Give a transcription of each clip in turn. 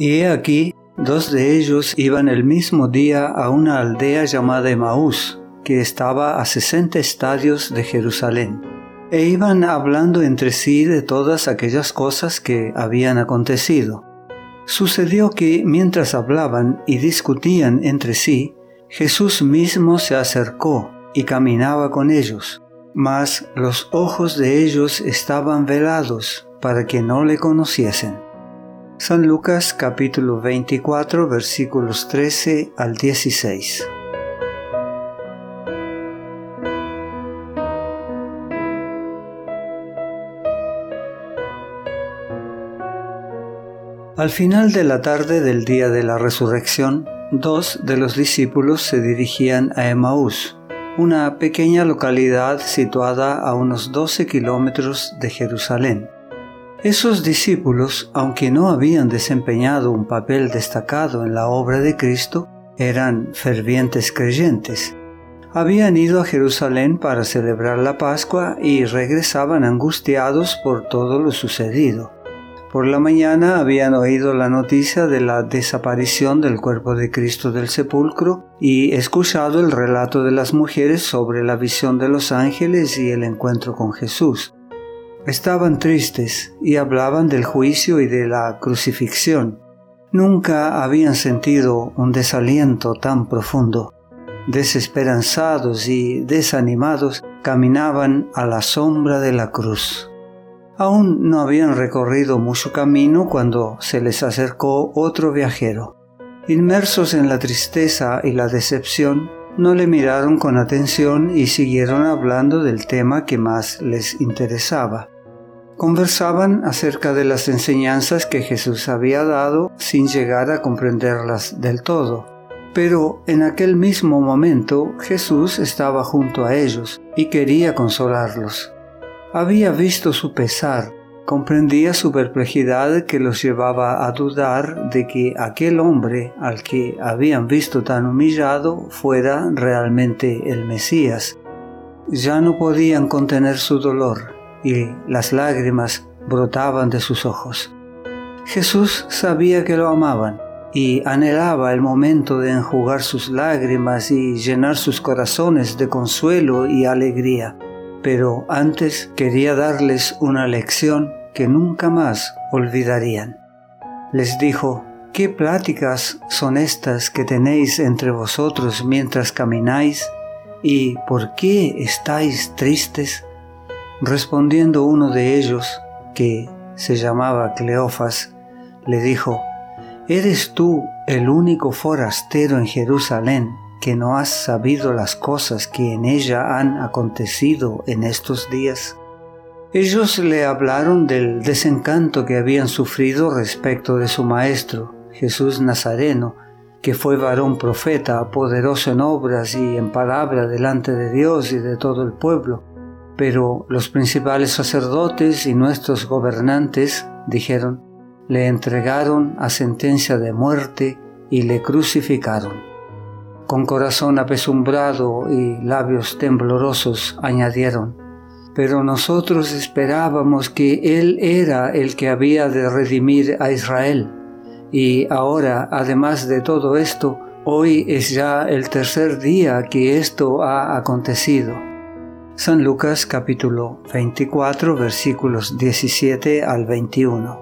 Y he aquí, dos de ellos iban el mismo día a una aldea llamada Emaús, que estaba a sesenta estadios de Jerusalén, e iban hablando entre sí de todas aquellas cosas que habían acontecido. Sucedió que mientras hablaban y discutían entre sí, Jesús mismo se acercó y caminaba con ellos, mas los ojos de ellos estaban velados para que no le conociesen. San Lucas capítulo 24 versículos 13 al 16. Al final de la tarde del día de la resurrección, dos de los discípulos se dirigían a Emaús, una pequeña localidad situada a unos 12 kilómetros de Jerusalén. Esos discípulos, aunque no habían desempeñado un papel destacado en la obra de Cristo, eran fervientes creyentes. Habían ido a Jerusalén para celebrar la Pascua y regresaban angustiados por todo lo sucedido. Por la mañana habían oído la noticia de la desaparición del cuerpo de Cristo del sepulcro y escuchado el relato de las mujeres sobre la visión de los ángeles y el encuentro con Jesús. Estaban tristes y hablaban del juicio y de la crucifixión. Nunca habían sentido un desaliento tan profundo. Desesperanzados y desanimados, caminaban a la sombra de la cruz. Aún no habían recorrido mucho camino cuando se les acercó otro viajero. Inmersos en la tristeza y la decepción, no le miraron con atención y siguieron hablando del tema que más les interesaba. Conversaban acerca de las enseñanzas que Jesús había dado sin llegar a comprenderlas del todo. Pero en aquel mismo momento Jesús estaba junto a ellos y quería consolarlos. Había visto su pesar, comprendía su perplejidad que los llevaba a dudar de que aquel hombre al que habían visto tan humillado fuera realmente el Mesías. Ya no podían contener su dolor y las lágrimas brotaban de sus ojos. Jesús sabía que lo amaban y anhelaba el momento de enjugar sus lágrimas y llenar sus corazones de consuelo y alegría, pero antes quería darles una lección que nunca más olvidarían. Les dijo, ¿qué pláticas son estas que tenéis entre vosotros mientras camináis? ¿Y por qué estáis tristes? Respondiendo uno de ellos, que se llamaba Cleofas, le dijo, ¿Eres tú el único forastero en Jerusalén que no has sabido las cosas que en ella han acontecido en estos días? Ellos le hablaron del desencanto que habían sufrido respecto de su maestro, Jesús Nazareno, que fue varón profeta, poderoso en obras y en palabra delante de Dios y de todo el pueblo. Pero los principales sacerdotes y nuestros gobernantes, dijeron, le entregaron a sentencia de muerte y le crucificaron. Con corazón apesumbrado y labios temblorosos añadieron, pero nosotros esperábamos que Él era el que había de redimir a Israel. Y ahora, además de todo esto, hoy es ya el tercer día que esto ha acontecido. San Lucas capítulo 24 versículos 17 al 21.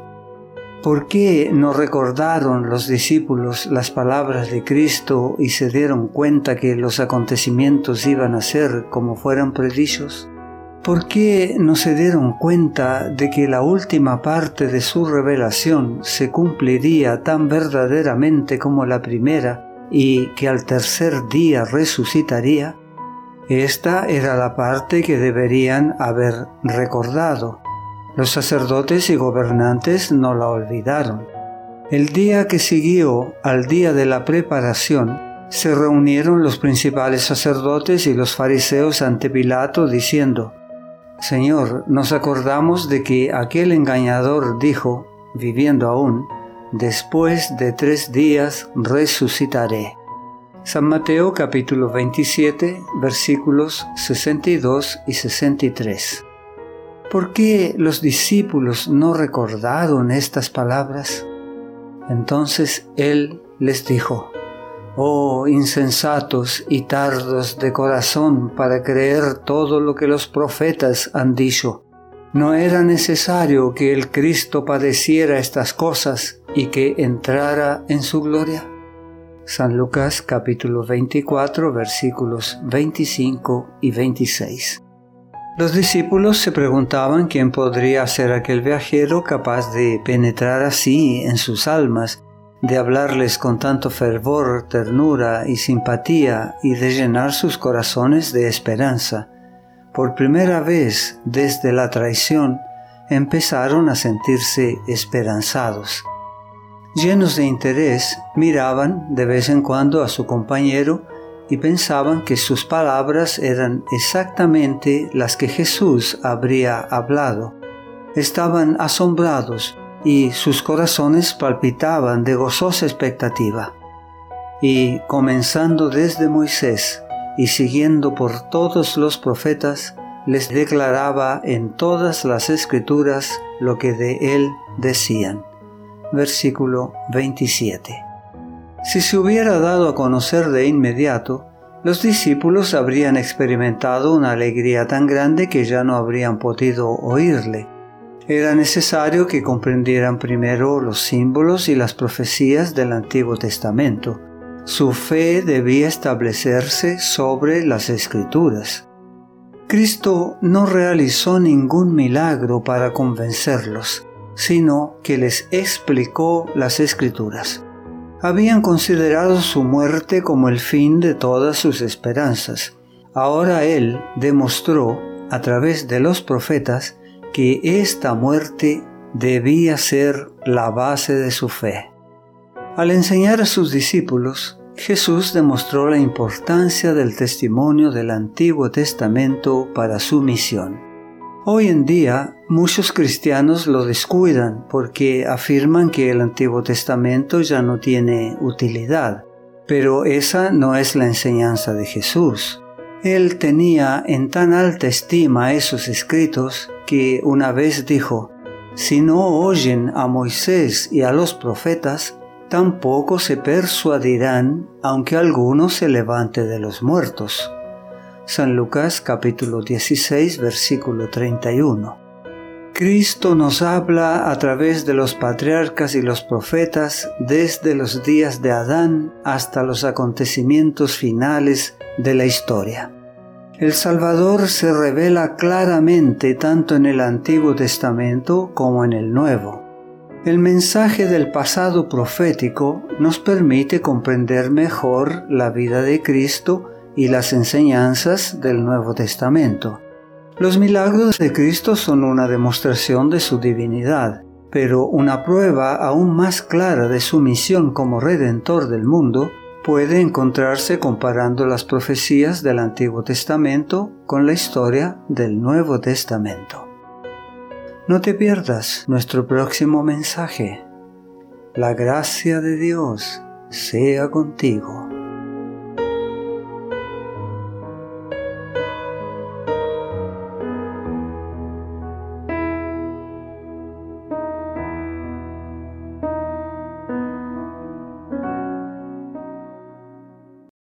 ¿Por qué no recordaron los discípulos las palabras de Cristo y se dieron cuenta que los acontecimientos iban a ser como fueran predichos? ¿Por qué no se dieron cuenta de que la última parte de su revelación se cumpliría tan verdaderamente como la primera y que al tercer día resucitaría? Esta era la parte que deberían haber recordado. Los sacerdotes y gobernantes no la olvidaron. El día que siguió al día de la preparación, se reunieron los principales sacerdotes y los fariseos ante Pilato diciendo, Señor, nos acordamos de que aquel engañador dijo, viviendo aún, después de tres días resucitaré. San Mateo capítulo 27 versículos 62 y 63. ¿Por qué los discípulos no recordaron estas palabras? Entonces él les dijo, Oh insensatos y tardos de corazón para creer todo lo que los profetas han dicho. ¿No era necesario que el Cristo padeciera estas cosas y que entrara en su gloria? San Lucas capítulo 24 versículos 25 y 26. Los discípulos se preguntaban quién podría ser aquel viajero capaz de penetrar así en sus almas, de hablarles con tanto fervor, ternura y simpatía y de llenar sus corazones de esperanza. Por primera vez desde la traición empezaron a sentirse esperanzados. Llenos de interés, miraban de vez en cuando a su compañero y pensaban que sus palabras eran exactamente las que Jesús habría hablado. Estaban asombrados y sus corazones palpitaban de gozosa expectativa. Y comenzando desde Moisés y siguiendo por todos los profetas, les declaraba en todas las escrituras lo que de él decían. Versículo 27. Si se hubiera dado a conocer de inmediato, los discípulos habrían experimentado una alegría tan grande que ya no habrían podido oírle. Era necesario que comprendieran primero los símbolos y las profecías del Antiguo Testamento. Su fe debía establecerse sobre las escrituras. Cristo no realizó ningún milagro para convencerlos, sino que les explicó las escrituras habían considerado su muerte como el fin de todas sus esperanzas. Ahora Él demostró, a través de los profetas, que esta muerte debía ser la base de su fe. Al enseñar a sus discípulos, Jesús demostró la importancia del testimonio del Antiguo Testamento para su misión. Hoy en día muchos cristianos lo descuidan porque afirman que el Antiguo Testamento ya no tiene utilidad, pero esa no es la enseñanza de Jesús. Él tenía en tan alta estima esos escritos que una vez dijo, si no oyen a Moisés y a los profetas, tampoco se persuadirán aunque alguno se levante de los muertos. San Lucas capítulo 16 versículo 31. Cristo nos habla a través de los patriarcas y los profetas desde los días de Adán hasta los acontecimientos finales de la historia. El Salvador se revela claramente tanto en el Antiguo Testamento como en el Nuevo. El mensaje del pasado profético nos permite comprender mejor la vida de Cristo y las enseñanzas del Nuevo Testamento. Los milagros de Cristo son una demostración de su divinidad, pero una prueba aún más clara de su misión como redentor del mundo puede encontrarse comparando las profecías del Antiguo Testamento con la historia del Nuevo Testamento. No te pierdas nuestro próximo mensaje. La gracia de Dios sea contigo.